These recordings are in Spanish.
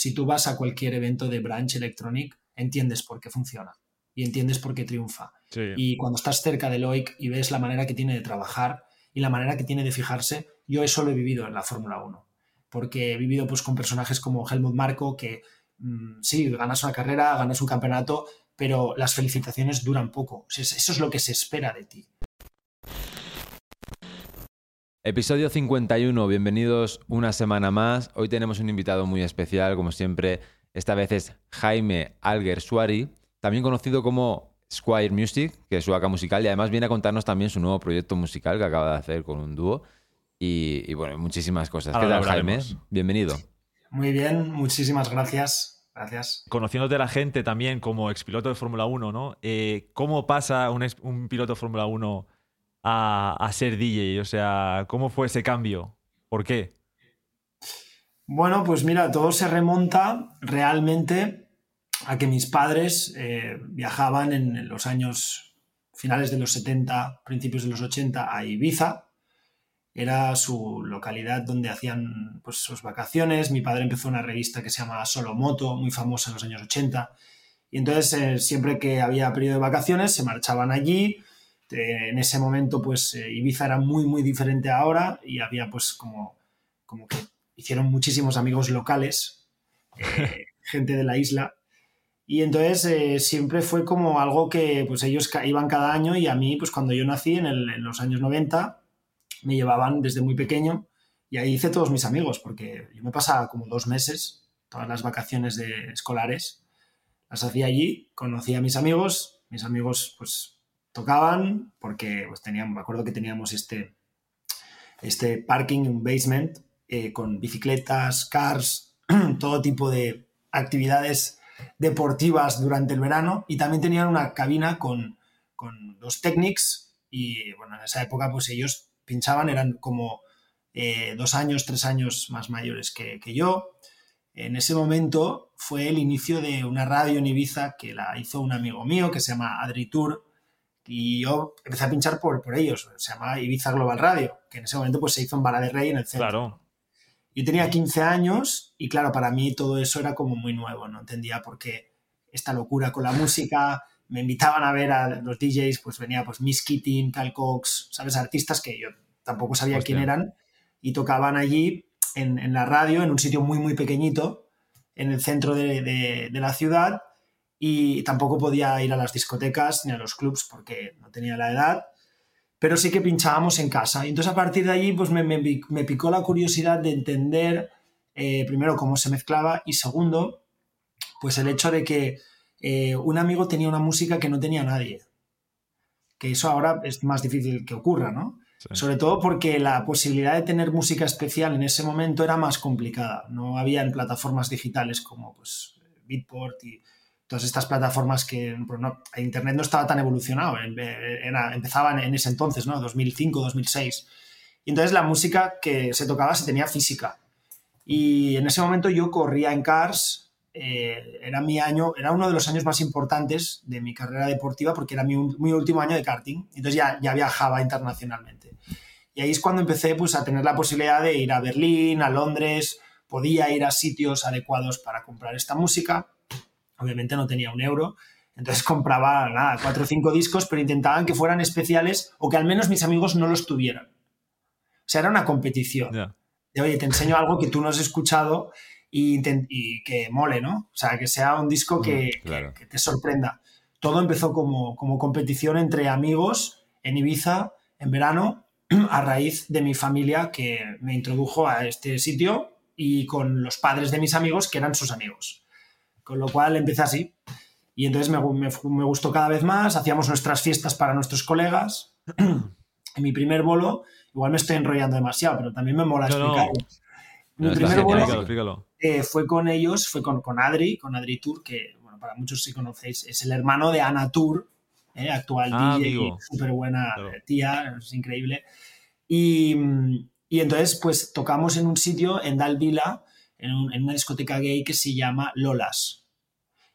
si tú vas a cualquier evento de Branch Electronic, entiendes por qué funciona y entiendes por qué triunfa. Y cuando estás cerca de Loic y ves la manera que tiene de trabajar y la manera que tiene de fijarse, yo eso lo he vivido en la Fórmula 1. Porque he vivido pues, con personajes como Helmut Marko, que mm, sí, ganas una carrera, ganas un campeonato, pero las felicitaciones duran poco. Eso es lo que se espera de ti. Episodio 51, bienvenidos una semana más. Hoy tenemos un invitado muy especial, como siempre. Esta vez es Jaime Alger Suari, también conocido como Squire Music, que es su vaca musical, y además viene a contarnos también su nuevo proyecto musical que acaba de hacer con un dúo. Y, bueno, muchísimas cosas. ¿Qué tal, Jaime? Bienvenido. Muy bien, muchísimas gracias. Gracias. Conociéndote a la gente también como expiloto de Fórmula 1, ¿no? Eh, ¿Cómo pasa un, un piloto de Fórmula 1 a, ser DJ? O sea, ¿cómo fue ese cambio? ¿Por qué? Bueno, pues mira, todo se remonta realmente a que mis padres eh, viajaban en los años finales de los 70, principios de los 80 a Ibiza. Era su localidad donde hacían pues, sus vacaciones. Mi padre empezó una revista que se llama Solo Moto, muy famosa en los años 80. Y entonces, eh, siempre que había periodo de vacaciones, se marchaban allí, en ese momento, pues eh, Ibiza era muy, muy diferente ahora y había pues como, como que hicieron muchísimos amigos locales, eh, gente de la isla. Y entonces eh, siempre fue como algo que pues ellos iban cada año y a mí, pues cuando yo nací en, en los años 90, me llevaban desde muy pequeño y ahí hice todos mis amigos, porque yo me pasaba como dos meses, todas las vacaciones de escolares, las hacía allí, conocía a mis amigos, mis amigos pues tocaban porque pues, teníamos, me acuerdo que teníamos este, este parking, un basement eh, con bicicletas, cars, todo tipo de actividades deportivas durante el verano y también tenían una cabina con, con dos Technics y bueno, en esa época pues ellos pinchaban, eran como eh, dos años, tres años más mayores que, que, yo. En ese momento fue el inicio de una radio en Ibiza que la hizo un amigo mío que se llama Adri Tour y yo empecé a pinchar por, por ellos. Se llamaba Ibiza Global Radio, que en ese momento pues, se hizo en Vara de Rey en el centro. Claro. Yo tenía 15 años y claro, para mí todo eso era como muy nuevo, no entendía por qué esta locura con la música. Me invitaban a ver a los DJs, pues venía pues Miss Keating, Cal Cox, ¿sabes? Artistas que yo tampoco sabía quién eran y tocaban allí en, en, la radio, en un sitio muy, muy pequeñito, en el centro de, de, de la ciudad y tampoco podía ir a las discotecas ni a los clubs porque no tenía la edad, pero sí que pinchábamos en casa. Y entonces a partir de allí pues me, me, picó la curiosidad de entender eh, primero cómo se mezclaba y segundo, pues el hecho de que eh, un amigo tenía una música que no tenía nadie. Que eso ahora es más difícil que ocurra, ¿no? Sobre todo porque la posibilidad de tener música especial en ese momento era más complicada. No había en plataformas digitales como pues, Beatport y todas estas plataformas que pues Internet no estaba tan evolucionado, era, empezaba en ese entonces, ¿no? 2005, 2006. Y entonces la música que se tocaba se tenía física. Y en ese momento yo corría en Cars, eh, era mi año, era uno de los años más importantes de mi carrera deportiva porque era mi, mi último año de karting. Entonces ya, ya viajaba internacionalmente. Y ahí es cuando empecé pues, a tener la posibilidad de ir a Berlín, a Londres, podía ir a sitios adecuados para comprar esta música Obviamente no tenía un euro. Entonces compraba, nada, cuatro o cinco discos, pero intentaban que fueran especiales o que al menos mis amigos no los tuvieran. O sea, era una competición. De, oye, te enseño algo que tú no has escuchado y, que mole, ¿no? O sea, que sea un disco que, mm, te sorprenda. Todo empezó como, como competición entre amigos en Ibiza en verano a raíz de mi familia que me introdujo a este sitio y con los padres de mis amigos que eran sus amigos. Con lo cual empecé así. Y entonces me, me, gustó cada vez más, hacíamos nuestras fiestas para nuestros colegas. en mi primer bolo, igual me estoy enrollando demasiado, pero también me mola explicarlo. Mi primer bolo eh, fue con ellos, fue con, con Adri, con Adri Tour, que bueno, para muchos si conocéis, es el hermano de Ana Tour, eh, actual ah, DJ, súper buena tía, es increíble. Y, y, entonces, pues tocamos en un sitio, en Dalvila, en, en, una discoteca gay que se llama Lolas.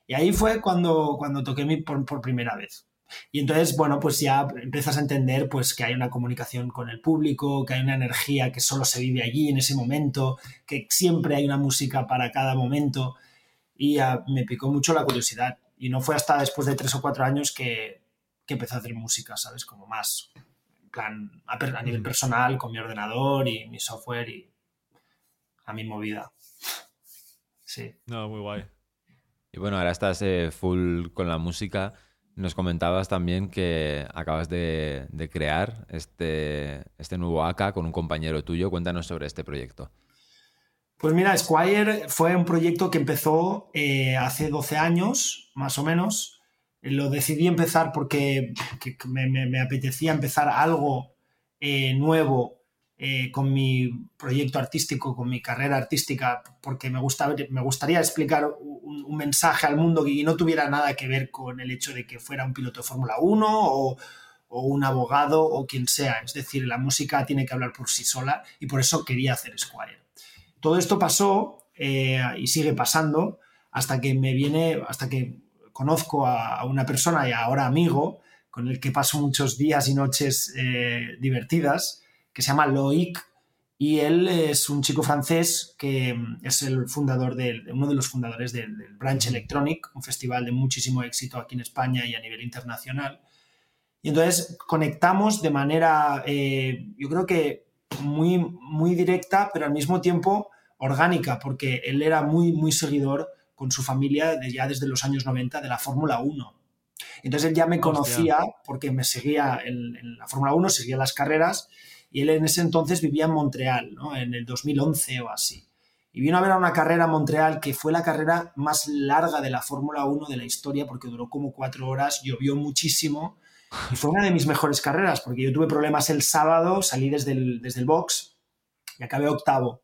Y ahí fue cuando, cuando toqué mi, por, primera vez. Y entonces, bueno, pues ya empiezas a entender pues que hay una comunicación con el público, que hay una energía que solo se vive allí en ese momento, que siempre hay una música para cada momento. Y me picó mucho la curiosidad. Y no fue hasta después de tres o cuatro años que, que empecé a hacer música, ¿sabes? Como más, en plan, a, nivel personal, con mi ordenador y mi software y a mi movida. Sí. No, muy guay. Y bueno, ahora estás eh, full con la música. Nos comentabas también que acabas de, crear este, este nuevo AK con un compañero tuyo. Cuéntanos sobre este proyecto. Pues mira, Squire fue un proyecto que empezó eh, hace 12 años, más o menos. Lo decidí empezar porque me, apetecía empezar algo eh, nuevo eh, con mi proyecto artístico, con mi carrera artística, porque me, gusta, me gustaría explicar un, mensaje al mundo que no tuviera nada que ver con el hecho de que fuera un piloto de Fórmula 1 o, un abogado o quien sea. Es decir, la música tiene que hablar por sí sola y por eso quería hacer Squire. Todo esto pasó eh, y sigue pasando hasta que me viene, hasta que conozco a, una persona y ahora amigo con el que paso muchos días y noches eh, divertidas que se llama Loic y él es un chico francés que mm, es el fundador de, uno de los fundadores del, Branch Electronic, un festival de muchísimo éxito aquí en España y a nivel internacional. Y entonces conectamos de manera, eh, yo creo que muy, muy directa, pero al mismo tiempo orgánica, porque él era muy, muy seguidor con su familia ya desde los años 90 de la Fórmula 1. Entonces él ya me conocía porque me seguía en, en la Fórmula 1, seguía las carreras y él en ese entonces vivía en Montreal, ¿no? en el 2011 o así. Y vino a ver a una carrera en Montreal que fue la carrera más larga de la Fórmula 1 de la historia porque duró como cuatro horas, llovió muchísimo y fue una de mis mejores carreras porque yo tuve problemas el sábado, salí desde el, desde el box y acabé octavo.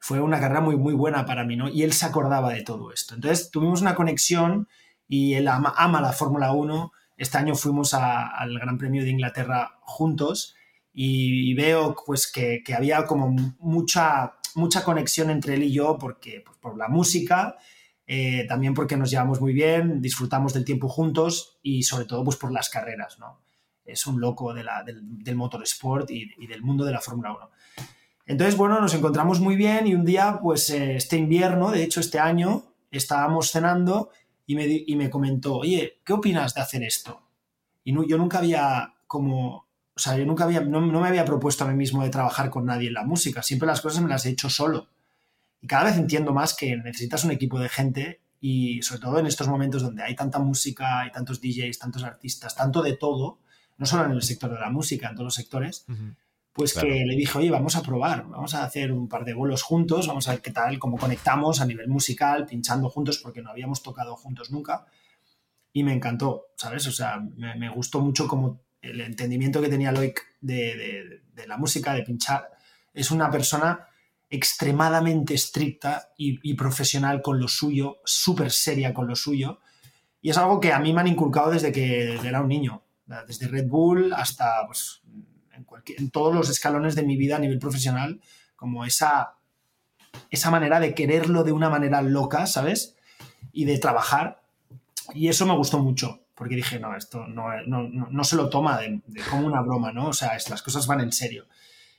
Fue una carrera muy, muy buena para mí, ¿no? Y él se acordaba de todo esto. Entonces tuvimos una conexión y él ama, ama la Fórmula 1. Este año fuimos al Gran Premio de Inglaterra juntos y, veo pues que, había como mucha, mucha conexión entre él y yo porque, pues, por la música, eh, también porque nos llevamos muy bien, disfrutamos del tiempo juntos y sobre todo pues por las carreras, ¿no? Es un loco del, del motorsport y, y, del mundo de la Fórmula 1. Entonces, bueno, nos encontramos muy bien y un día, pues eh, este invierno, de hecho este año, estábamos cenando y me, y me comentó, oye, ¿qué opinas de hacer esto? Y yo nunca había como o sea, yo nunca había, no, me había propuesto a mí mismo de trabajar con nadie en la música, siempre las cosas me las he hecho solo. Y cada vez entiendo más que necesitas un equipo de gente y sobre todo en estos momentos donde hay tanta música, hay tantos DJs, tantos artistas, tanto de todo, no solo en el sector de la música, en todos los sectores, pues que le dije, oye, vamos a probar, vamos a hacer un par de bolos juntos, vamos a ver qué tal, cómo conectamos a nivel musical, pinchando juntos, porque no habíamos tocado juntos nunca. Y me encantó, ¿sabes? O sea, me, me gustó mucho cómo el entendimiento que tenía Loic de, la música, de pinchar, es una persona extremadamente estricta y, profesional con lo suyo, súper seria con lo suyo. Y es algo que a mí me han inculcado desde que era un niño, desde Red Bull hasta pues, en, todos los escalones de mi vida a nivel profesional, como esa manera de quererlo de una manera loca, ¿sabes? Y de trabajar. Y eso me gustó mucho porque dije, no, esto no, no, no se lo toma de, como una broma, ¿no? O sea, las cosas van en serio.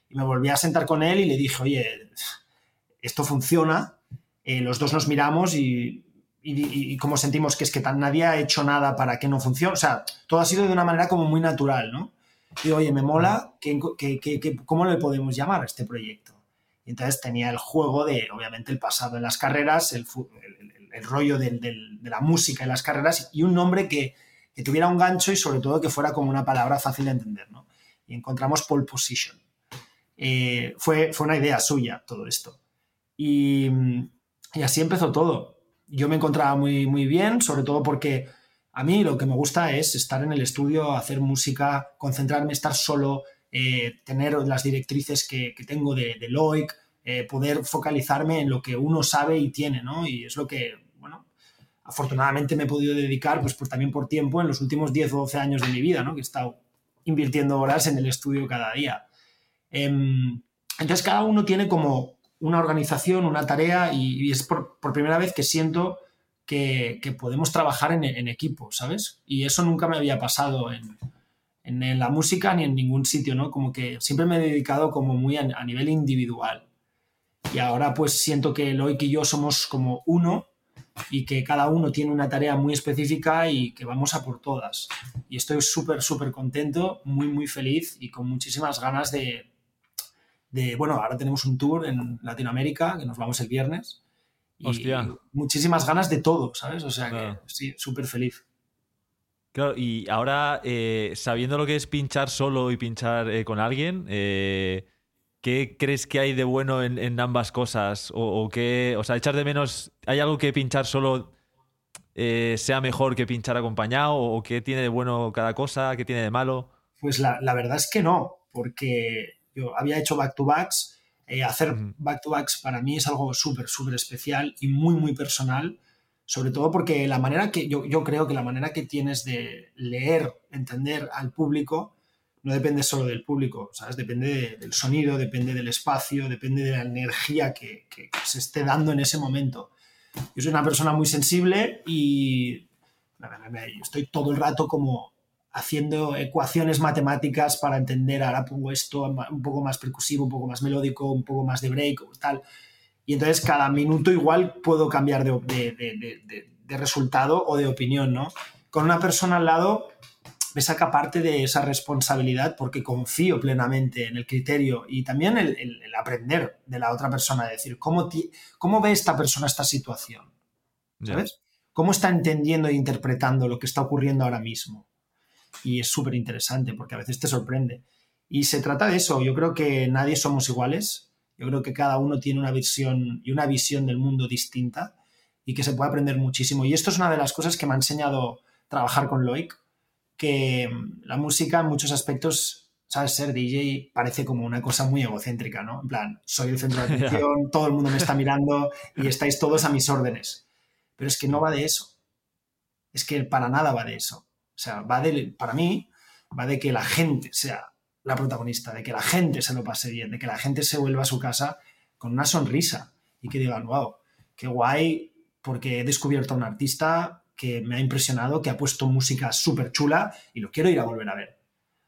Y me volví a sentar con él y le dije, oye, esto funciona, eh, los dos nos miramos y, y, como sentimos que es que tan, nadie ha hecho nada para que no funcione, o sea, todo ha sido de una manera como muy natural, ¿no? Y oye, me mola, que, que, ¿cómo le podemos llamar a este proyecto? Y entonces tenía el juego de, obviamente, el pasado en las carreras, el, el, el rollo de, de la música en las carreras y un nombre que, que tuviera un gancho y sobre todo que fuera como una palabra fácil de entender. ¿no? Y encontramos pole position. Eh, fue, fue una idea suya todo esto. Y, y, así empezó todo. Yo me encontraba muy, muy bien, sobre todo porque a mí lo que me gusta es estar en el estudio, hacer música, concentrarme, estar solo, eh, tener las directrices que, que tengo de, de Loic, eh, poder focalizarme en lo que uno sabe y tiene, ¿no? Y es lo que afortunadamente me he podido dedicar, pues, también por tiempo, en los últimos 10 o 12 años de mi vida, ¿no? que he estado invirtiendo horas en el estudio cada día. Em, entonces, cada uno tiene como una organización, una tarea, y, es por, primera vez que siento que, podemos trabajar en, equipo, ¿sabes? Y eso nunca me había pasado en, en, la música ni en ningún sitio, ¿no? Como que siempre me he dedicado como muy a, nivel individual. Y ahora pues siento que Loic y yo somos como uno y que cada uno tiene una tarea muy específica y que vamos a por todas. Y estoy súper, súper contento, muy, muy feliz y con muchísimas ganas de, de, bueno, ahora tenemos un tour en Latinoamérica, que nos vamos el viernes. Y Hostia. muchísimas ganas de todo, ¿sabes? O sea que sí, súper feliz. Claro, y ahora, eh, sabiendo lo que es pinchar solo y pinchar eh, con alguien, eh, ¿qué crees que hay de bueno en, ambas cosas? O, qué, o sea, echar de menos, ¿hay algo que pinchar solo sea mejor que pinchar acompañado? ¿O qué tiene de bueno cada cosa? ¿Qué tiene de malo? Pues la, la verdad es que no, porque yo había hecho back-to-backs. hacer back-to-backs para mí es algo súper, súper especial y muy, muy personal sobre todo porque la manera que yo, yo, creo que la manera que tienes de leer, entender al público, no depende solo del público, ¿sabes? Depende del sonido, depende del espacio, depende de la energía que, se esté dando en ese momento. Yo soy una persona muy sensible y estoy todo el rato como haciendo ecuaciones matemáticas para entender, ahora pongo esto un poco más percusivo, un poco más melódico, un poco más de break, tal. Y entonces cada minuto igual puedo cambiar de, resultado o de opinión, ¿no? Con una persona al lado me saca parte de esa responsabilidad porque confío plenamente en el criterio y también el, aprender de la otra persona, decir, ¿cómo, ¿cómo ve esta persona esta situación? ¿Sabes? ¿Cómo está entendiendo e interpretando lo que está ocurriendo ahora mismo? Y es súper interesante porque a veces te sorprende. Y se trata de eso, yo creo que nadie somos iguales, yo creo que cada uno tiene una visión y una visión del mundo distinta y que se puede aprender muchísimo. Y esto es una de las cosas que me ha enseñado trabajar con Loic, que mm, la música en muchos aspectos, sabes, ser DJ parece como una cosa muy egocéntrica, ¿no? En plan, soy el centro de atención, todo el mundo me está mirando y estáis todos a mis órdenes. Pero es que no va de eso. Es que para nada va de eso. O sea, va de, para mí, va de que la gente sea la protagonista, de que la gente se lo pase bien, de que la gente se vuelva a su casa con una sonrisa y que digan, wow, qué guay, porque he descubierto a un artista que me ha impresionado, que ha puesto música súper chula y lo quiero ir a volver a ver.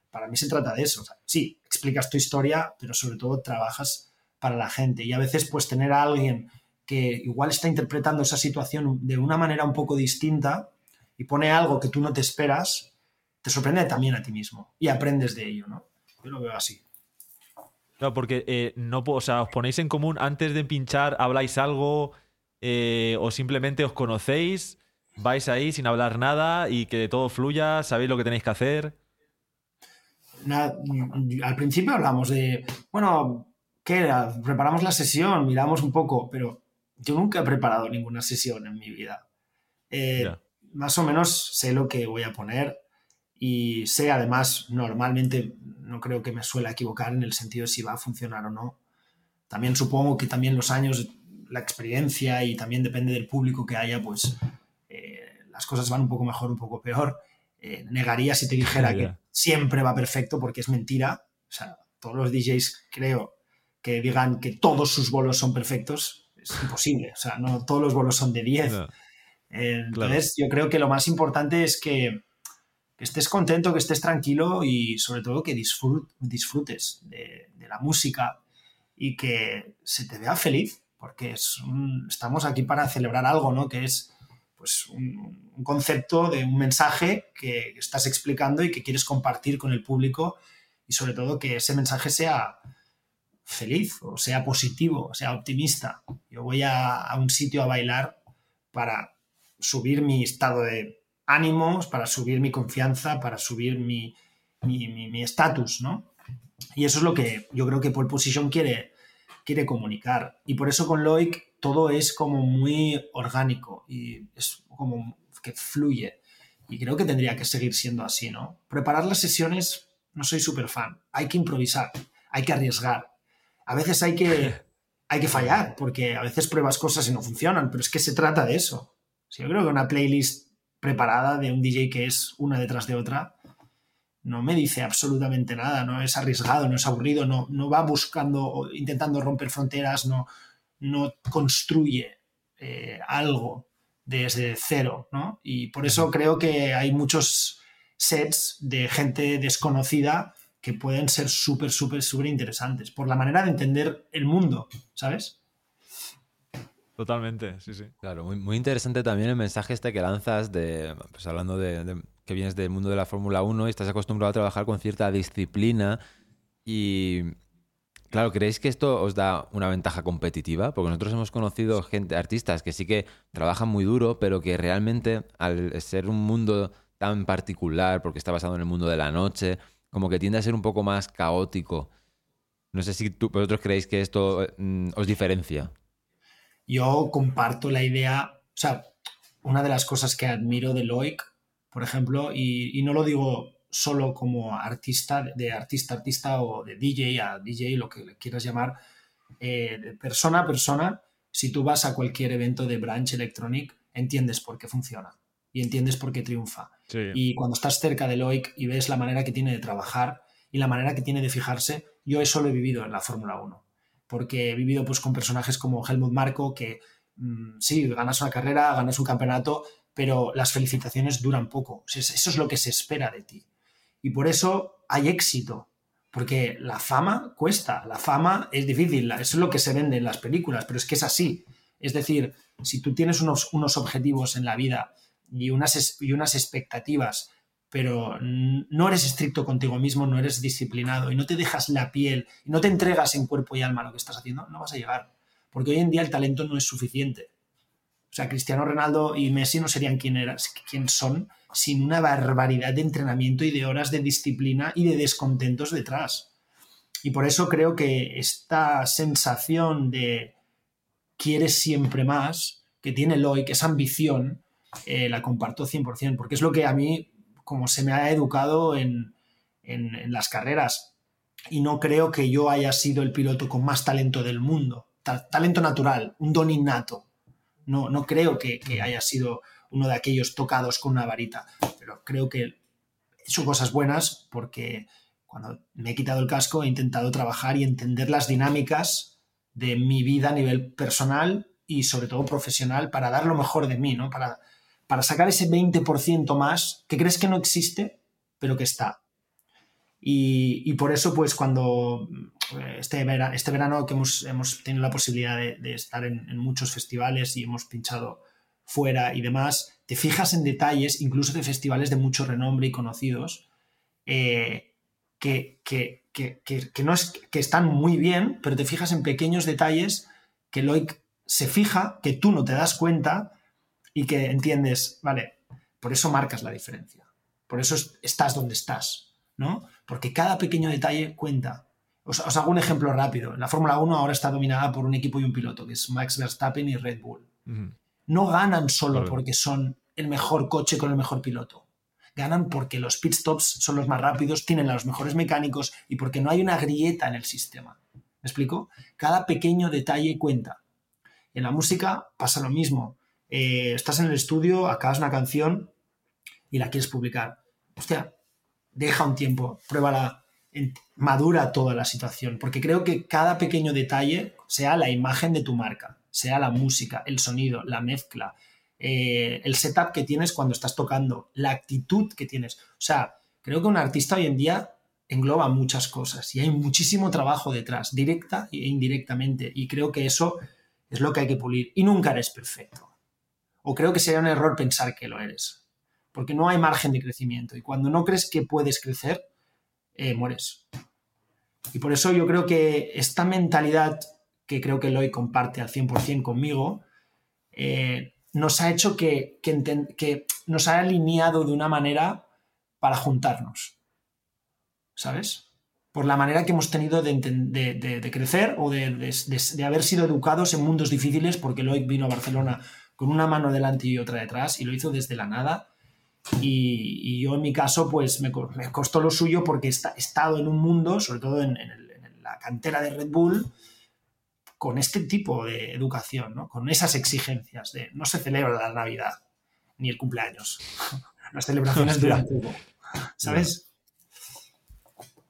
Para mí se trata de eso. sí, explicas tu historia, pero sobre todo trabajas para la gente. Y a veces, pues, tener a alguien que igual está interpretando esa situación de una manera un poco distinta y pone algo que tú no te esperas, te sorprende también a ti mismo y aprendes de ello, ¿no? Yo lo veo así. Claro, porque eh, no, o sea, os ponéis en común antes de pinchar, habláis algo eh, o simplemente os conocéis, vais ahí sin hablar nada y que todo fluya, sabéis lo que tenéis que hacer. al principio hablamos de, bueno, ¿qué era? Preparamos la sesión, miramos un poco, pero yo nunca he preparado ninguna sesión en mi vida. Eh, más o menos sé lo que voy a poner, y sé además, normalmente no creo que me suele equivocar en el sentido de si va a funcionar o no. También supongo que también los años, la experiencia y también depende del público que haya, pues las cosas van un poco mejor, un poco peor. Eh, negaría si te dijera que siempre va perfecto porque es mentira. O sea, todos los DJs creo que digan que todos sus bolos son perfectos. Es imposible. O sea, no todos los bolos son de 10. entonces, yo creo que lo más importante es que que estés contento, que estés tranquilo y sobre todo que disfrutes de, la música y que se te vea feliz, porque estamos aquí para celebrar algo, ¿no? Que es pues, un, concepto de un mensaje que estás explicando y que quieres compartir con el público y sobre todo que ese mensaje sea feliz o sea positivo, sea optimista. Yo voy a un sitio a bailar para subir mi estado de ánimos, para subir mi confianza, para subir mi estatus, ¿no? Y eso es lo que yo creo que Pole Position quiere, quiere comunicar. Y por eso con Loic todo es como muy orgánico y es como que fluye. Y creo que tendría que seguir siendo así, ¿no? Preparar las sesiones, no soy súper fan. Hay que improvisar, hay que arriesgar. A veces hay que, hay que fallar, porque a veces pruebas cosas y no funcionan, pero es que se trata de eso. yo creo que una playlist preparada de un DJ que es una detrás de otra, no me dice absolutamente nada, no es arriesgado, no es aburrido, no, no va buscando, intentando romper fronteras, no, no construye eh, algo desde cero, ¿no? Y por eso creo que hay muchos sets de gente desconocida que pueden ser súper, súper, súper interesantes por la manera de entender el mundo, ¿sabes? Totalmente, sí, sí. Claro, muy, muy interesante también el mensaje este que lanzas de, pues hablando de, que vienes del mundo de la Fórmula 1 y estás acostumbrado a trabajar con cierta disciplina y, claro, ¿creéis que esto os da una ventaja competitiva? Porque nosotros hemos conocido gente, artistas que sí que trabajan muy duro, pero que realmente al ser un mundo tan particular, porque está basado en el mundo de la noche, como que tiende a ser un poco más caótico. No sé si tú, vosotros creéis que esto mm, os diferencia yo comparto la idea, o sea, una de las cosas que admiro de Loic, por ejemplo, y, no lo digo solo como artista, de artista a artista o de DJ a DJ, lo que le quieras llamar, eh, de persona a persona, si tú vas a cualquier evento de Branch Electronic, entiendes por qué funciona y entiendes por qué triunfa. Y cuando estás cerca de Loic y ves la manera que tiene de trabajar y la manera que tiene de fijarse, yo eso lo he vivido en la Fórmula 1 porque he vivido pues, con personajes como Helmut Marco, que mm, sí, ganas una carrera, ganas un campeonato, pero las felicitaciones duran poco. eso es lo que se espera de ti. Y por eso hay éxito, porque la fama cuesta, la fama es difícil, eso es lo que se vende en las películas, pero es que es así. Es decir, si tú tienes unos, unos objetivos en la vida y unas, y unas expectativas pero no eres estricto contigo mismo, no eres disciplinado y no te dejas la piel y no te entregas en cuerpo y alma a lo que estás haciendo, no vas a llegar. Porque hoy en día el talento no es suficiente. O sea, Cristiano Ronaldo y Messi no serían quien son sin una barbaridad de entrenamiento y de horas de disciplina y de descontentos detrás. Y por eso creo que esta sensación de quieres siempre más, que tiene Loic, esa ambición, eh, la comparto 100%, porque es lo que a mí como se me ha educado en, las carreras. Y no creo que yo haya sido el piloto con más talento del mundo. talento natural, un don innato. No, no creo que, haya sido uno de aquellos tocados con una varita, pero creo que he hecho cosas buenas porque cuando me he quitado el casco he intentado trabajar y entender las dinámicas de mi vida a nivel personal y sobre todo profesional para dar lo mejor de mí, ¿no? Para, para sacar ese 20% más que crees que no existe, pero que está. Y, por eso, pues cuando eh, este, verano, este verano que hemos, tenido la posibilidad de, estar en, muchos festivales y hemos pinchado fuera y demás, te fijas en detalles, incluso de festivales de mucho renombre y conocidos, eh, que, que, no es, que están muy bien, pero te fijas en pequeños detalles que Loic se fija, que tú no te das cuenta y que entiendes, vale, por eso marcas la diferencia, por eso estás donde estás, ¿no? Porque cada pequeño detalle cuenta. Os, hago un ejemplo rápido. La Fórmula 1 ahora está dominada por un equipo y un piloto, que es Max Verstappen y Red Bull. No ganan solo porque son el mejor coche con el mejor piloto. Ganan porque los pit stops son los más rápidos, tienen a los mejores mecánicos y porque no hay una grieta en el sistema. ¿Me explico? Cada pequeño detalle cuenta. En la música pasa lo mismo. Eh, estás en el estudio, acabas una canción y la quieres publicar. Hostia, deja un tiempo, pruébala, madura toda la situación, porque creo que cada pequeño detalle, sea la imagen de tu marca, sea la música, el sonido, la mezcla, eh, el setup que tienes cuando estás tocando, la actitud que tienes. O sea, creo que un artista hoy en día engloba muchas cosas y hay muchísimo trabajo detrás, directa e indirectamente, y creo que eso es lo que hay que pulir. Y nunca eres perfecto o creo que sería un error pensar que lo eres, porque no hay margen de crecimiento y cuando no crees que puedes crecer, eh, mueres. Y por eso yo creo que esta mentalidad que creo que Eloy comparte al 100% conmigo, eh, nos ha hecho que, que, nos ha alineado de una manera para juntarnos. ¿Sabes? Por la manera que hemos tenido de, crecer o de, haber sido educados en mundos difíciles, porque Eloy vino a Barcelona con una mano delante y otra detrás y lo hizo desde la nada. Y, yo en mi caso, pues me, costó lo suyo porque he estado en un mundo, sobre todo en, la cantera de Red Bull, con este tipo de educación, ¿no? con esas exigencias de no se celebra la Navidad ni el cumpleaños. Las celebraciones duran poco, ¿sabes?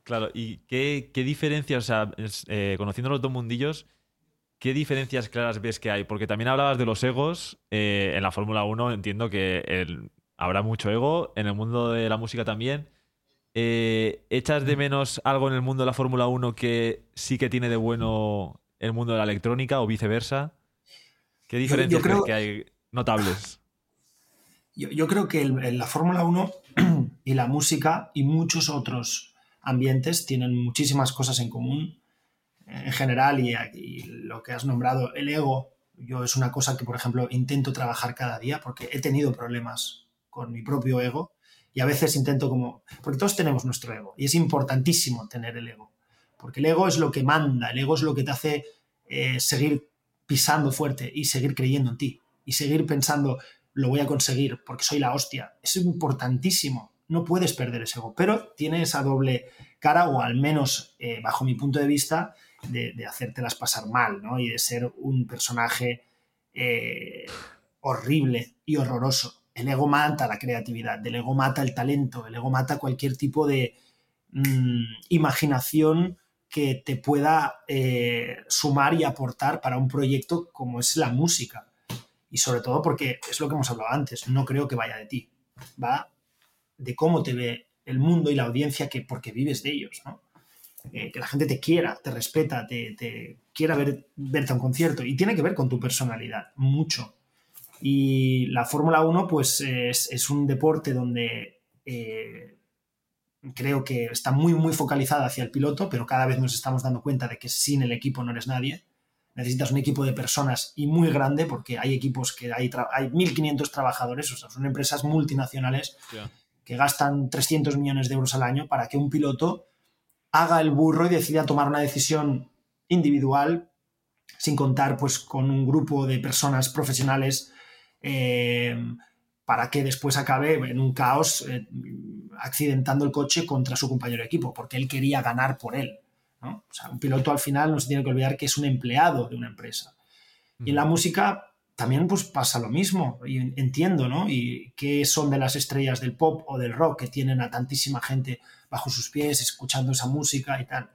Claro, ¿y qué, qué diferencia, o sea, eh, conociendo los dos mundillos, ¿qué diferencias claras ves que hay? Porque también hablabas de los egos. eh, en la Fórmula 1 entiendo que el- habrá mucho ego, en el mundo de la música también. Eh, ¿Echas de menos algo en el mundo de la Fórmula 1 que sí que tiene de bueno el mundo de la electrónica o viceversa? ¿Qué diferencias creo- crees que hay notables? Yo, yo creo que el- la Fórmula 1 y la música y muchos otros ambientes tienen muchísimas cosas en común en general y, y lo que has nombrado, el ego, yo es una cosa que, por ejemplo, intento trabajar cada día porque he tenido problemas con mi propio ego y a veces intento como, porque todos tenemos nuestro ego y es importantísimo tener el ego, porque el ego es lo que manda, el ego es lo que te hace eh, seguir pisando fuerte y seguir creyendo en ti y seguir pensando, lo voy a conseguir porque soy la hostia. Es importantísimo. No puedes perder ese ego, pero tiene esa doble cara, o al menos eh, bajo mi punto de vista, de, hacértelas pasar mal, ¿no? Y de ser un personaje eh, horrible y horroroso. El ego mata la creatividad, el ego mata el talento, el ego mata cualquier tipo de mm, imaginación que te pueda eh, sumar y aportar para un proyecto como es la música y sobre todo porque es lo que hemos hablado antes, no creo que vaya de ti, va de cómo te ve el mundo y la audiencia que porque vives de ellos, ¿no? Eh, que la gente te quiera, te respeta, te, quiera ver, verte a un concierto y tiene que ver con tu personalidad, mucho. Y la Fórmula 1 pues es, es un deporte donde eh, creo que está muy muy focalizada hacia el piloto, pero cada vez nos estamos dando cuenta de que sin el equipo no eres nadie. Necesitas un equipo de personas y muy grande porque hay equipos que hay, hay 1.500 trabajadores, o sea, son empresas multinacionales que gastan 300 millones de euros al año para que un piloto haga el burro y decida tomar una decisión individual sin contar pues con un grupo de personas profesionales eh, para que después acabe en un caos eh, accidentando el coche contra su compañero de equipo porque él quería ganar por él. ¿no? O sea, un piloto al final no se tiene que olvidar que es un empleado de una empresa. Y en la música también pues pasa lo mismo, y entiendo, ¿no? Y qué son de las estrellas del pop o del rock que tienen a tantísima gente bajo sus pies escuchando esa música y tal.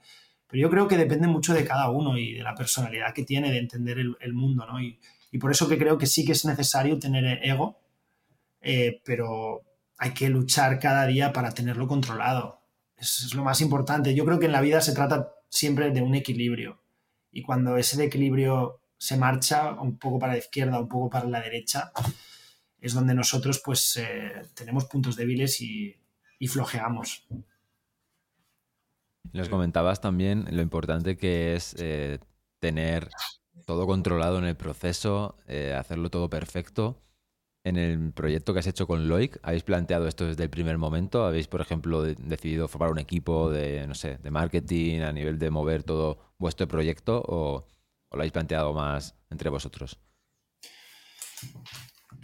Pero yo creo que depende mucho de cada uno y de la personalidad que tiene de entender el, el mundo, ¿no? Y, y, por eso que creo que sí que es necesario tener ego, eh, pero hay que luchar cada día para tenerlo controlado. Es, lo más importante. Yo creo que en la vida se trata siempre de un equilibrio. Y cuando ese equilibrio se marcha un poco para la izquierda, un poco para la derecha, es donde nosotros pues eh, tenemos puntos débiles y, y flojeamos. Les comentabas también lo importante que es eh, tener todo controlado en el proceso, eh, hacerlo todo perfecto. En el proyecto que has hecho con Loic, ¿habéis planteado esto desde el primer momento? ¿Habéis, por ejemplo, de- decidido formar un equipo de, no sé, de marketing a nivel de mover todo vuestro proyecto o, lo habéis planteado más entre vosotros?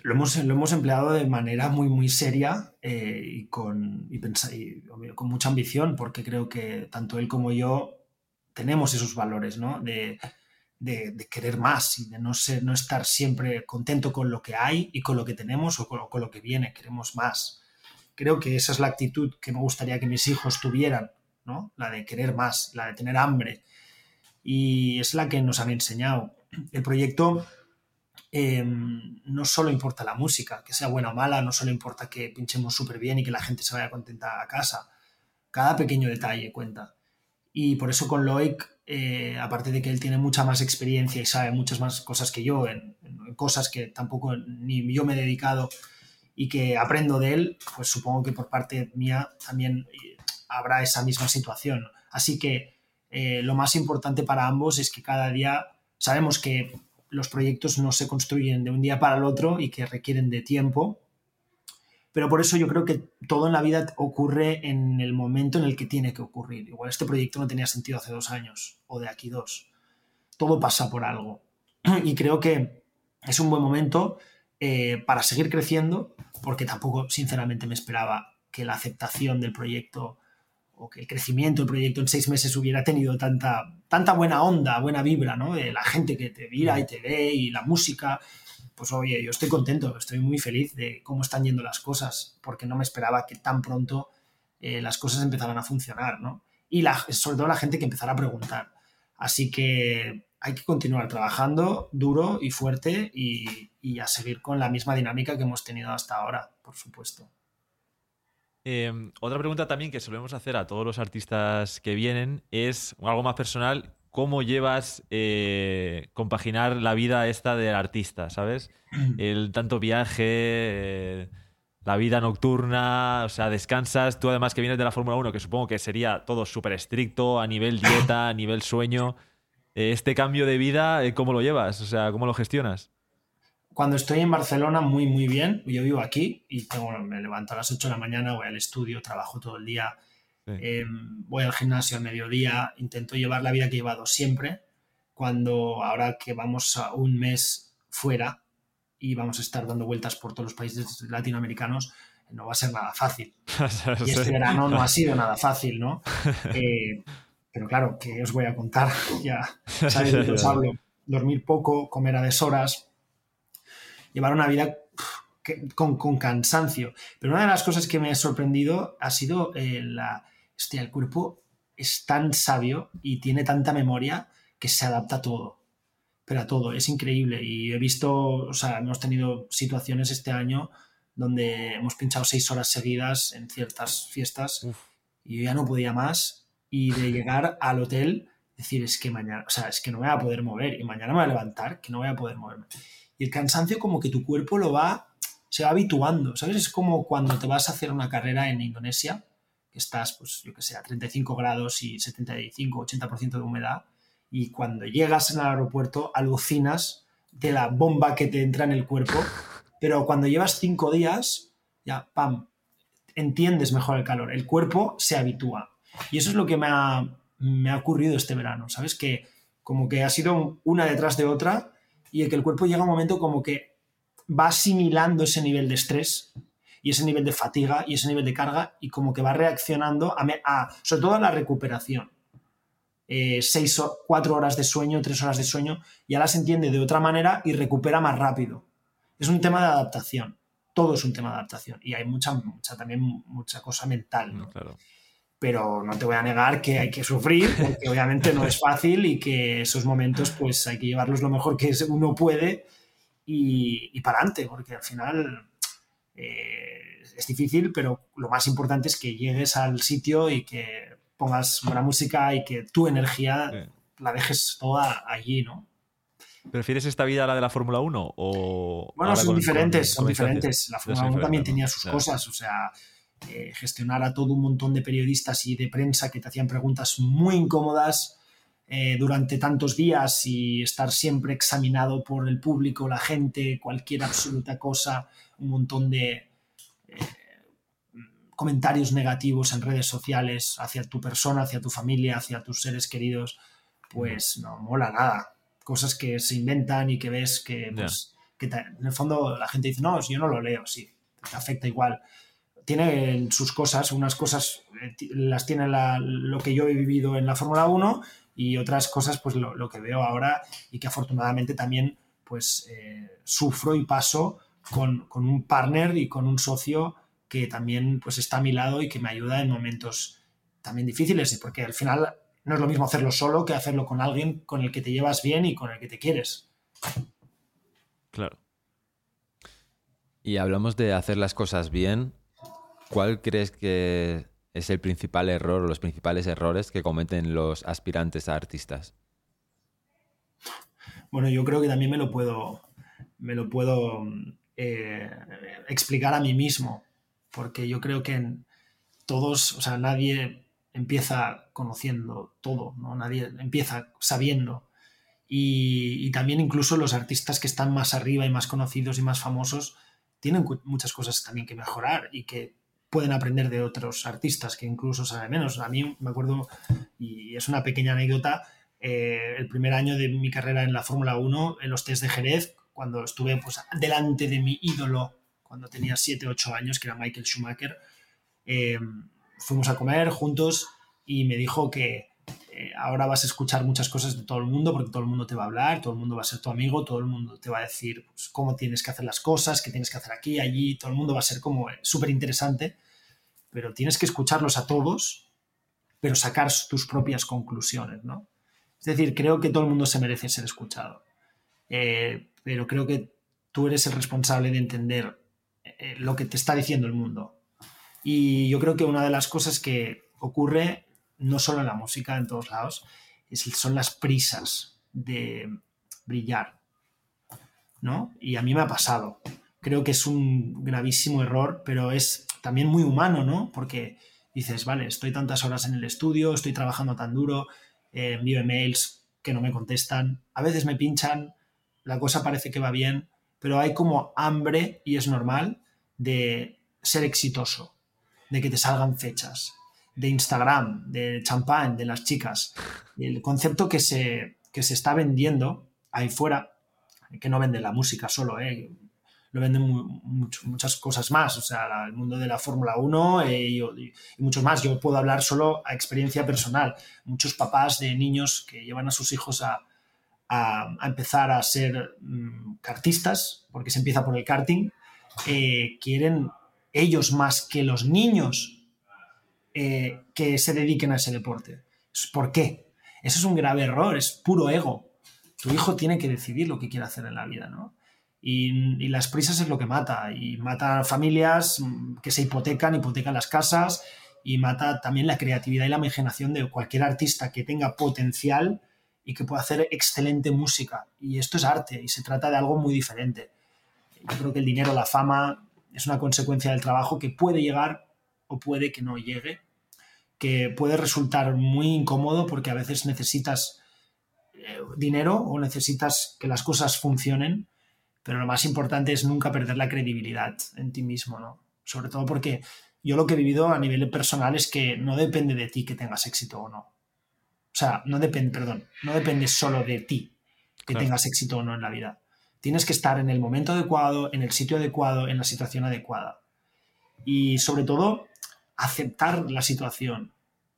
Lo hemos, lo hemos empleado de manera muy, muy seria eh, y, con, y, y, con mucha ambición, porque creo que tanto él como yo tenemos esos valores, ¿no? De, de, querer más y de no, ser, no estar siempre contento con lo que hay y con lo que tenemos o con, con lo que viene, queremos más. Creo que esa es la actitud que me gustaría que mis hijos tuvieran, ¿no? La de querer más, la de tener hambre. Y es la que nos han enseñado. El proyecto eh, no solo importa la música, que sea buena o mala, no solo importa que pinchemos súper bien y que la gente se vaya contenta a casa. Cada pequeño detalle cuenta. Y por eso con Loic, eh, aparte de que él tiene mucha más experiencia y sabe muchas más cosas que yo, en, cosas que tampoco ni yo me he dedicado y que aprendo de él, pues supongo que por parte mía también habrá esa misma situación. Así que eh, lo más importante para ambos es que cada día sabemos que los proyectos no se construyen de un día para el otro y que requieren de tiempo. Pero por eso yo creo que todo en la vida ocurre en el momento en el que tiene que ocurrir. Igual este proyecto no tenía sentido hace dos años o de aquí dos. Todo pasa por algo. Y creo que es un buen momento eh, para seguir creciendo, porque tampoco, sinceramente, me esperaba que la aceptación del proyecto o que el crecimiento del proyecto en seis meses hubiera tenido tanta, tanta buena onda, buena vibra, ¿no? De la gente que te mira y te ve y la música. Pues oye, yo estoy contento, estoy muy feliz de cómo están yendo las cosas, porque no me esperaba que tan pronto eh, las cosas empezaran a funcionar, ¿no? Y la, sobre todo la gente que empezara a preguntar. Así que hay que continuar trabajando duro y fuerte y, a seguir con la misma dinámica que hemos tenido hasta ahora, por supuesto. Em, otra pregunta también que solemos hacer a todos los artistas que vienen es algo más personal. ¿Cómo llevas eh, compaginar la vida esta del artista, ¿sabes? El tanto viaje, eh, la vida nocturna, o sea, descansas. Tú además que vienes de la Fórmula 1, que supongo que sería todo súper estricto a nivel dieta, a nivel sueño. Eh, este cambio de vida, ¿cómo lo llevas? O sea, ¿cómo lo gestionas? Cuando estoy en Barcelona, muy, muy bien. Yo vivo aquí y tengo, me levanto a las 8 de la mañana, voy al estudio, trabajo todo el día, em, voy al gimnasio al mediodía, intento llevar la vida que he llevado siempre. Cuando ahora que vamos a un mes fuera y vamos a estar dando vueltas por todos los países latinoamericanos, no va a ser nada fácil. y este verano no ha sido nada fácil, ¿no? Eh, pero claro, ¿qué os voy a contar? ya sabéis de os hablo. Dormir poco, comer a deshoras, llevar una vida con, cansancio. Pero una de las cosas que me ha sorprendido ha sido eh, la, este, el cuerpo es tan sabio y tiene tanta memoria que se adapta a todo. Pero a todo, es increíble. Y he visto, o sea, hemos tenido situaciones este año donde hemos pinchado seis horas seguidas en ciertas fiestas y yo ya no podía más. Y de llegar al hotel, decir, es que mañana, o sea, es que no me voy a poder mover y mañana me voy a levantar, que no voy a poder moverme. Y el cansancio como que tu cuerpo lo va, se va habituando, ¿sabes? Es como cuando te vas a hacer una carrera en Indonesia, estás, pues yo que sé, a 35 grados y 75, 80% de humedad, y cuando llegas el aeropuerto alucinas de la bomba que te entra en el cuerpo, pero cuando llevas cinco días, ya, pam, entiendes mejor el calor, el cuerpo se habitúa. Y eso es lo que me ha, me ha ocurrido este verano, ¿sabes? Que como que ha sido una detrás de otra y que el cuerpo llega a un momento como que va asimilando ese nivel de estrés y ese nivel de fatiga y ese nivel de carga y como que va reaccionando a, sobre todo a la recuperación. Eh, seis o cuatro horas de sueño, tres horas de sueño, ya las entiende de otra manera y recupera más rápido. Es un tema de adaptación. Todo es un tema de adaptación. Y hay mucha, mucha también mucha cosa mental. ¿no? Claro pero no te voy a negar que hay que sufrir, porque obviamente no es fácil y que esos momentos pues hay que llevarlos lo mejor que uno puede y, y para adelante, porque al final eh, es difícil, pero lo más importante es que llegues al sitio y que pongas buena música y que tu energía la dejes toda allí, ¿no? ¿Prefieres esta vida a la de la Fórmula 1? O bueno, son diferentes, son diferentes. La Fórmula 1 también tenía sus cosas, o sea, eh, gestionar a todo un montón de periodistas y de prensa que te hacían preguntas muy incómodas eh, durante tantos días y estar siempre examinado por el público, la gente, cualquier absoluta cosa, un montón de eh, comentarios negativos en redes sociales hacia tu persona, hacia tu familia, hacia tus seres queridos, pues no mola nada. Cosas que se inventan y que ves que, pues, que en el fondo la gente dice, no, yo no lo leo, sí, te afecta igual tiene sus cosas, unas cosas eh, las tiene lo que yo he vivido en la Fórmula 1 y otras cosas pues lo, que veo ahora y que afortunadamente también pues eh, sufro y paso con, un partner y con un socio que también pues está a mi lado y que me ayuda en momentos también difíciles porque al final no es lo mismo hacerlo solo que hacerlo con alguien con el que te llevas bien y con el que te quieres. Claro. Y hablamos de hacer las cosas bien ¿Cuál crees que es el principal error o los principales errores que cometen los aspirantes a artistas? Bueno, yo creo que también me lo puedo, me lo puedo eh, explicar a mí mismo, porque yo creo que todos, o sea, nadie empieza conociendo todo, ¿no? Nadie empieza sabiendo. Y, y, también incluso los artistas que están más arriba y más conocidos y más famosos tienen muchas cosas también que mejorar y que pueden aprender de otros artistas que incluso saben menos. A mí me acuerdo, y es una pequeña anécdota, eh, el primer año de mi carrera en la Fórmula 1, en los test de Jerez, cuando estuve pues, delante de mi ídolo, cuando tenía 7, 8 años, que era Michael Schumacher, eh, fuimos a comer juntos y me dijo que eh, ahora vas a escuchar muchas cosas de todo el mundo porque todo el mundo te va a hablar, todo el mundo va a ser tu amigo, todo el mundo te va a decir pues, cómo tienes que hacer las cosas, qué tienes que hacer aquí, allí, todo el mundo va a ser como eh, súper interesante, pero tienes que escucharlos a todos, pero sacar tus propias conclusiones, ¿no? Es decir, creo que todo el mundo se merece ser escuchado. Eh, pero creo que tú eres el responsable de entender eh, lo que te está diciendo el mundo. Y yo creo que una de las cosas que ocurre, no solo en la música, en todos lados, son las prisas de brillar. ¿no? Y a mí me ha pasado. Creo que es un gravísimo error, pero es también muy humano, ¿no? Porque dices, vale, estoy tantas horas en el estudio, estoy trabajando tan duro, eh, envío emails que no me contestan, a veces me pinchan, la cosa parece que va bien, pero hay como hambre, y es normal, de ser exitoso, de que te salgan fechas, de Instagram, de champán, de las chicas. El concepto que se, que se está vendiendo ahí fuera, que no vende la música solo, ¿eh? lo venden muchas cosas más, o sea, el mundo de la Fórmula 1 eh, y, y, mucho más. Yo puedo hablar solo a experiencia personal. Muchos papás de niños que llevan a sus hijos a, a, empezar a ser mm, kartistas, porque se empieza por el karting, eh, quieren ellos más que los niños eh, que se dediquen a ese deporte. ¿Por qué? Eso es un grave error, es puro ego. Tu hijo tiene que decidir lo que quiere hacer en la vida, ¿no? Y, las prisas es lo que mata, y mata familias mm, que se hipotecan, hipotecan las casas, y mata también la creatividad y la imaginación de cualquier artista que tenga potencial y que pueda hacer excelente música. Y esto es arte, y se trata de algo muy diferente. Yo creo que el dinero, la fama, es una consecuencia del trabajo que puede llegar o puede que no llegue, que puede resultar muy incómodo porque a veces necesitas eh, dinero o necesitas que las cosas funcionen, pero lo más importante es nunca perder la credibilidad en ti mismo, ¿no? Sobre todo porque yo lo que he vivido a nivel personal es que no depende de ti que tengas éxito o no. O sea, no depende, perdón, no depende solo de ti que tengas éxito o no en la vida. Tienes que estar en el momento adecuado, en el sitio adecuado, en la situación adecuada. Y sobre todo, aceptar la situación,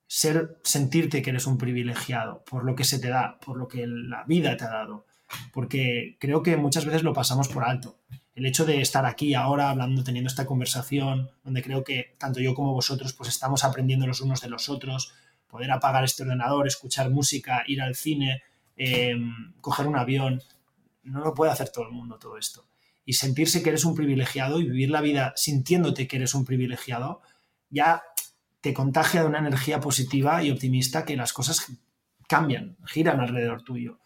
ser, sentirte que eres un privilegiado por lo que se te da, por lo que la vida te ha dado. Porque creo que muchas veces lo pasamos por alto. El hecho de estar aquí ahora hablando, teniendo esta conversación, donde creo que tanto yo como vosotros pues estamos aprendiendo los unos de los otros, poder apagar este ordenador, escuchar música, ir al cine, eh, coger un avión, no lo puede hacer todo el mundo todo esto. Y sentirse que eres un privilegiado y vivir la vida sintiéndote que eres un privilegiado, ya te contagia de una energía positiva y optimista que las cosas cambian, giran alrededor tuyo.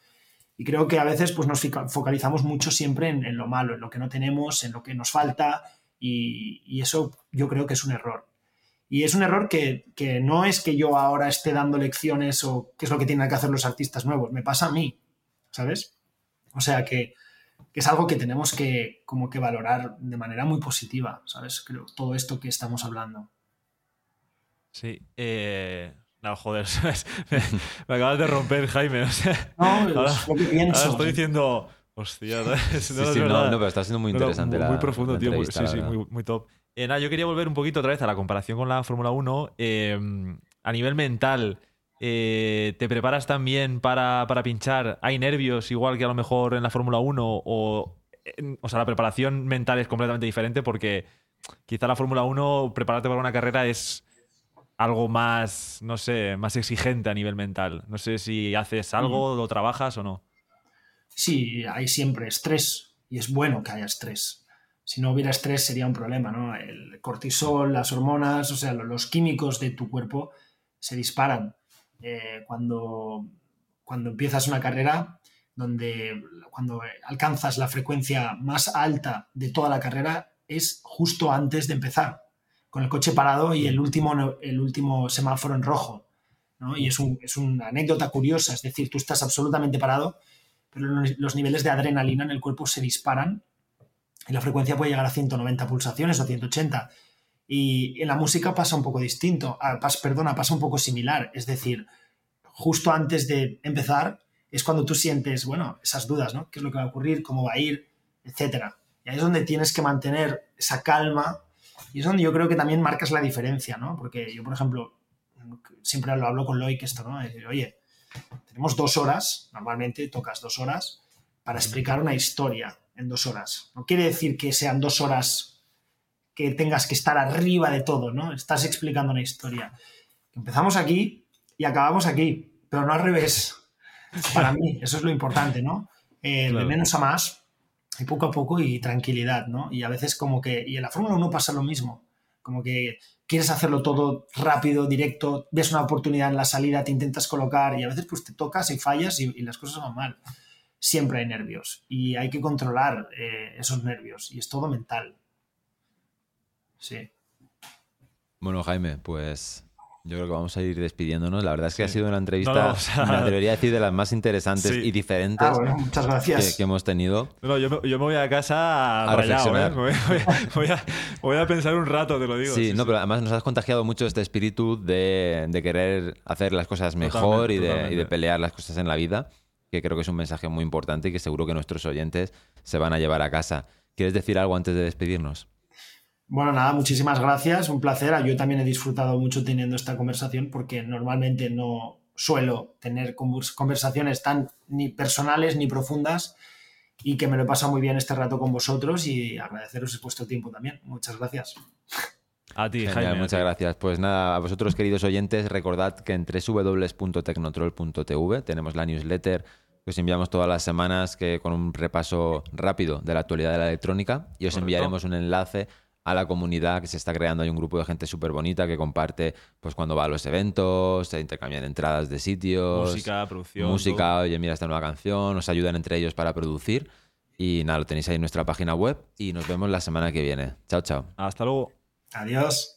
Y creo que a veces pues, nos focalizamos mucho siempre en, lo malo, en lo que no tenemos, en lo que nos falta, y, eso yo creo que es un error. Y es un error que, que, no es que yo ahora esté dando lecciones o qué es lo que tienen que hacer los artistas nuevos, me pasa a mí, ¿sabes? O sea que, es algo que tenemos que como que valorar de manera muy positiva, ¿sabes? Creo, todo esto que estamos hablando. Sí. Eh, no, joder, me, acabas de romper, Jaime. O sea, no, es lo que pienso. estoy diciendo, hostia, no, sí, sí, no, pero está siendo muy interesante. muy, muy profundo, tío. sí, sí, muy, muy top. Eh, nada, yo quería volver un poquito otra vez a la comparación con la Fórmula 1. Eh, a nivel mental, eh, ¿Te preparas también para, pinchar? ¿Hay nervios igual que a lo mejor en la Fórmula 1? O, o sea, la preparación mental es completamente diferente porque quizá la Fórmula 1, prepararte para una carrera es algo más, no sé, más exigente a nivel mental. No sé si haces algo, lo trabajas o no. Sí, hay siempre estrés y es bueno que haya estrés. Si no hubiera estrés sería un problema, ¿no? El cortisol, las hormonas, o sea, los químicos de tu cuerpo se disparan eh, cuando, cuando empiezas una carrera, donde cuando alcanzas la frecuencia más alta de toda la carrera es justo antes de empezar, con el coche parado y el último, el último semáforo en rojo. Y es, es una anécdota curiosa, es decir, tú estás absolutamente parado, pero los niveles de adrenalina en el cuerpo se disparan y la frecuencia puede llegar a 190 pulsaciones o 180. Y en la música pasa un poco distinto, ah, perdona, pasa un poco similar. Es decir, justo antes de empezar es cuando tú sientes, bueno, esas dudas, ¿no? ¿Qué es lo que va a ocurrir? ¿Cómo va a ir? Etcétera. Y ahí es donde tienes que mantener esa calma y es donde yo creo que también marcas la diferencia, ¿no? Porque yo, por ejemplo, siempre lo hablo con Loic esto, ¿no? Oye, tenemos dos horas, normalmente tocas dos horas, para explicar una historia en dos horas. No quiere decir que sean dos horas que tengas que estar arriba de todo, ¿no? Estás explicando una historia. Empezamos aquí y acabamos aquí, pero no al revés. Para mí, eso es lo importante, ¿no? Eh, De menos a más y poco a poco y tranquilidad, ¿no? Y a veces como que, y en la Fórmula 1 pasa lo mismo, como que quieres hacerlo todo rápido, directo, ves una oportunidad en la salida, te intentas colocar y a veces pues te tocas y fallas y, las cosas van mal. Siempre hay nervios y hay que controlar eh, esos nervios y es todo mental. Sí. Bueno, Jaime, pues yo creo que vamos a ir despidiéndonos. La verdad es que ha sido una entrevista, No, no, o sea- me atrevería a decir, de las más interesantes Sí. y diferentes Ah, bueno, muchas gracias. que, que hemos tenido. No, yo, me, yo me voy a casa A rayado, reflexionar. ¿eh? Voy, voy- voy a, voy a pensar un rato, te lo digo. Sí, no, pero además nos has contagiado mucho este espíritu de, de querer hacer las cosas mejor y, de, y de totalmente. pelear las cosas en la vida, que creo que es un mensaje muy importante y que seguro que nuestros oyentes se van a llevar a casa. ¿Quieres decir algo antes de despedirnos? Bueno, nada, muchísimas gracias, un placer. Yo también he disfrutado mucho teniendo esta conversación porque normalmente no suelo tener convers- conversaciones tan ni personales ni profundas y que me lo he pasado muy bien este rato con vosotros y agradeceros vuestro tiempo también. Muchas gracias. A ti, Genial, Jaime. muchas ti. gracias. Pues nada, a vosotros queridos oyentes, recordad que en www.tecnotroll.tv tenemos la newsletter que os enviamos todas las semanas que, con un repaso rápido de la actualidad de la electrónica y os Correcto. enviaremos un enlace a la comunidad que se está creando. Hay un grupo de gente súper bonita que comparte pues cuando va a los eventos, se intercambian entradas de sitios, Música, producción. música, oye, mira esta nueva canción, nos ayudan entre ellos para producir. Y nada, lo tenéis ahí en nuestra página web y nos vemos la semana que viene. Chao, chao. Hasta luego. Adiós.